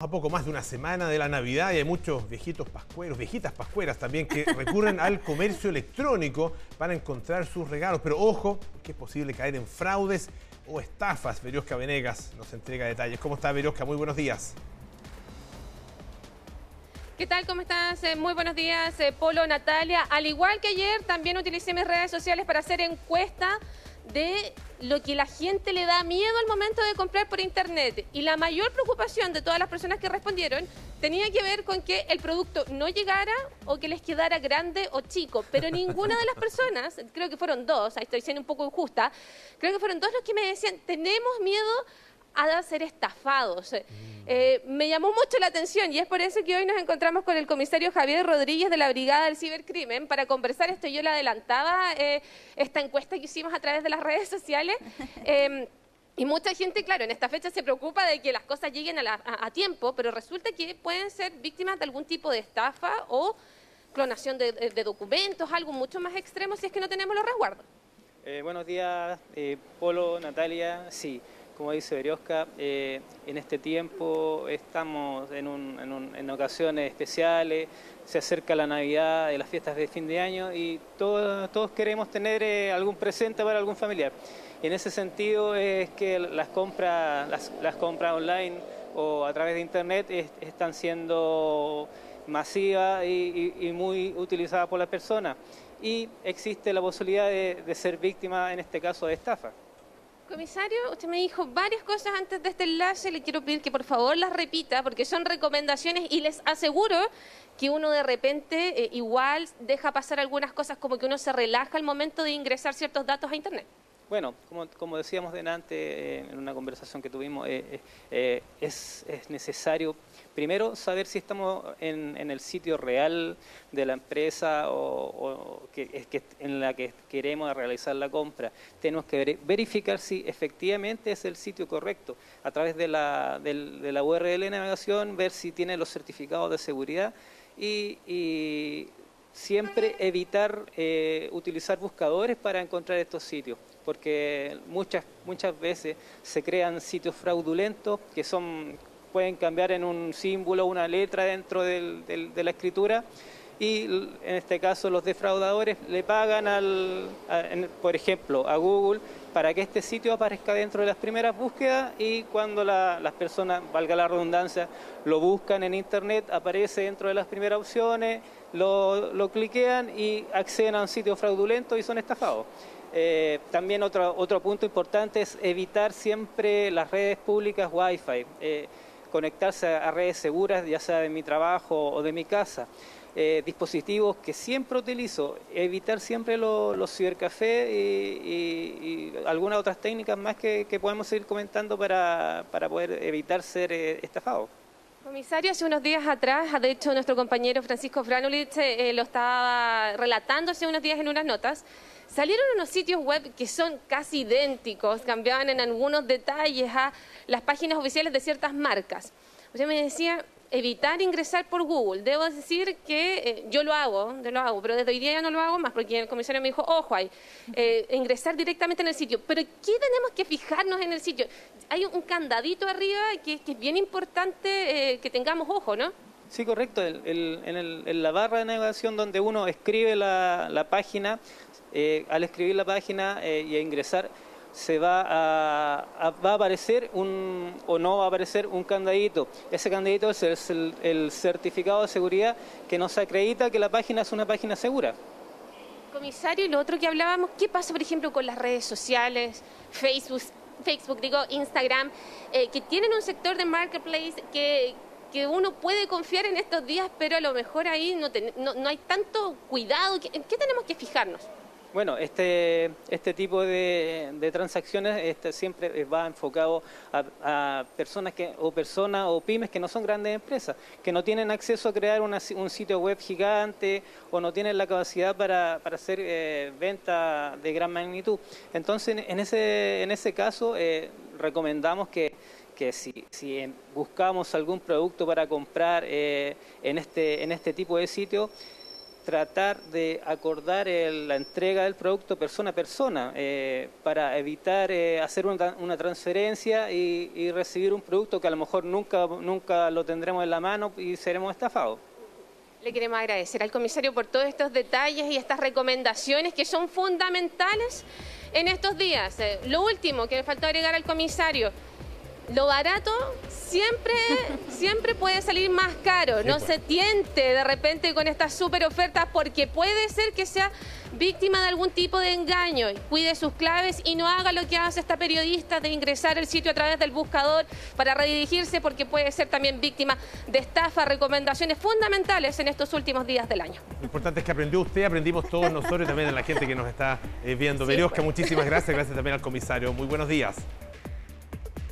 A poco más de una semana de la Navidad y hay muchos viejitos pascueros, viejitas pascueras también que recurren al comercio electrónico para encontrar sus regalos. Pero ojo, que es posible caer en fraudes o estafas. Veriosca Venegas nos entrega detalles. ¿Cómo está Veriosca? Muy buenos días. ¿Qué tal? ¿Cómo estás? Eh, muy buenos días, eh, Polo, Natalia. Al igual que ayer, también utilicé mis redes sociales para hacer encuesta de lo que la gente le da miedo al momento de comprar por internet. Y la mayor preocupación de todas las personas que respondieron tenía que ver con que el producto no llegara o que les quedara grande o chico. Pero ninguna de las personas, creo que fueron dos, ahí estoy siendo un poco injusta, creo que fueron dos los que me decían, tenemos miedo a ser estafados. Eh, me llamó mucho la atención y es por eso que hoy nos encontramos con el comisario Javier Rodríguez de la Brigada del Cibercrimen para conversar esto. Yo le adelantaba eh, esta encuesta que hicimos a través de las redes sociales. Em, y mucha gente, claro, en esta fecha se preocupa de que las cosas lleguen a, tiempo, pero resulta que pueden ser víctimas de algún tipo de estafa o clonación de, documentos, algo mucho más extremo si es que no tenemos los resguardos. Eh, buenos días, Polo, Natalia. Sí, como dice Berioska, eh, en este tiempo estamos en, ocasiones especiales, se acerca la Navidad, las fiestas de fin de año y todos, queremos tener eh, algún presente para algún familiar. Y en ese sentido es que las compras, las, compras online o a través de internet están siendo masivas y, muy utilizadas por las personas. Y existe la posibilidad de ser víctima, en este caso, de estafa. Comisario, usted me dijo varias cosas antes de este enlace, le quiero pedir que por favor las repita porque son recomendaciones y les aseguro que uno de repente eh, igual deja pasar algunas cosas como que uno se relaja al momento de ingresar ciertos datos a Internet. Bueno, como, decíamos delante eh, en una conversación que tuvimos, eh, eh, es, necesario primero saber si estamos en, el sitio real de la empresa o, que, que, en la que queremos realizar la compra. Tenemos que verificar si efectivamente es el sitio correcto. A través de la, de la URL de navegación, ver si tiene los certificados de seguridad y, siempre evitar utilizar buscadores para encontrar estos sitios porque muchas, muchas veces se crean sitios fraudulentos que son, pueden cambiar en un símbolo, una letra dentro de la escritura y en este caso los defraudadores le pagan, al, por ejemplo, a Google para que este sitio aparezca dentro de las primeras búsquedas y cuando las personas, valga la redundancia, lo buscan en Internet, aparece dentro de las primeras opciones, lo, lo cliquean y acceden a un sitio fraudulento y son estafados. Eh, también otro, otro punto importante es evitar siempre las redes públicas Wi-Fi, eh, conectarse a redes seguras, ya sea de mi trabajo o de mi casa. Eh, dispositivos que siempre utilizo, evitar siempre los cibercafés y, algunas otras técnicas más que, podemos ir comentando para, poder evitar ser estafados. Comisario, hace unos días atrás, de hecho nuestro compañero Francisco Franulich lo estaba relatando hace unos días en unas notas, Salieron unos sitios web que son casi idénticos, cambiaban en algunos detalles a las páginas oficiales de ciertas marcas. Usted me decía, evitar ingresar por Google. Debo decir que eh, yo lo hago, yo lo hago, pero desde hoy día ya no lo hago más porque el comisario me dijo, ojo, hay eh, ingresar directamente en el sitio. Pero ¿qué tenemos que fijarnos en el sitio? Hay un candadito arriba que, es bien importante eh, que tengamos ojo, ¿no? Sí, correcto. en, la barra de navegación donde uno escribe la página, eh, al escribir la página eh, y a ingresar, se va a, va a aparecer un, o no va a aparecer un candadito. Ese candadito es el, certificado de seguridad que nos acredita que la página es una página segura. Comisario, y lo otro que hablábamos, ¿qué pasa, por ejemplo, con las redes sociales, Facebook, Facebook digo, Instagram, eh, que tienen un sector de marketplace que, que uno puede confiar en estos días, pero a lo mejor ahí no, no, hay tanto cuidado. ¿En qué tenemos que fijarnos? Bueno, este, este tipo de, transacciones este, siempre va enfocado a, personas que, o personas o pymes que no son grandes empresas, que no tienen acceso a crear un sitio web gigante o no tienen la capacidad para, hacer eh, venta de gran magnitud. Entonces, en ese, en ese caso, eh, recomendamos que que si, si, buscamos algún producto para comprar eh, en, este, en este tipo de sitio, tratar de acordar la entrega del producto persona a persona eh, para evitar eh, hacer una, transferencia y, recibir un producto que a lo mejor nunca, nunca lo tendremos en la mano y seremos estafados. Le queremos agradecer al comisario por todos estos detalles y estas recomendaciones que son fundamentales en estos días. lo último que me faltó agregar al comisario, lo barato siempre, siempre puede salir más caro. no pues. se tiente de repente con estas super ofertas porque puede ser que sea víctima de algún tipo de engaño. Cuide sus claves y no haga lo que hace esta periodista de ingresar al sitio a través del buscador para redirigirse porque puede ser también víctima de estafa. Recomendaciones fundamentales en estos últimos días del año. Lo importante es que aprendió usted, aprendimos todos nosotros y también la gente que nos está eh, viendo. Sí, pues. muchísimas gracias. Gracias también al comisario. Muy buenos días.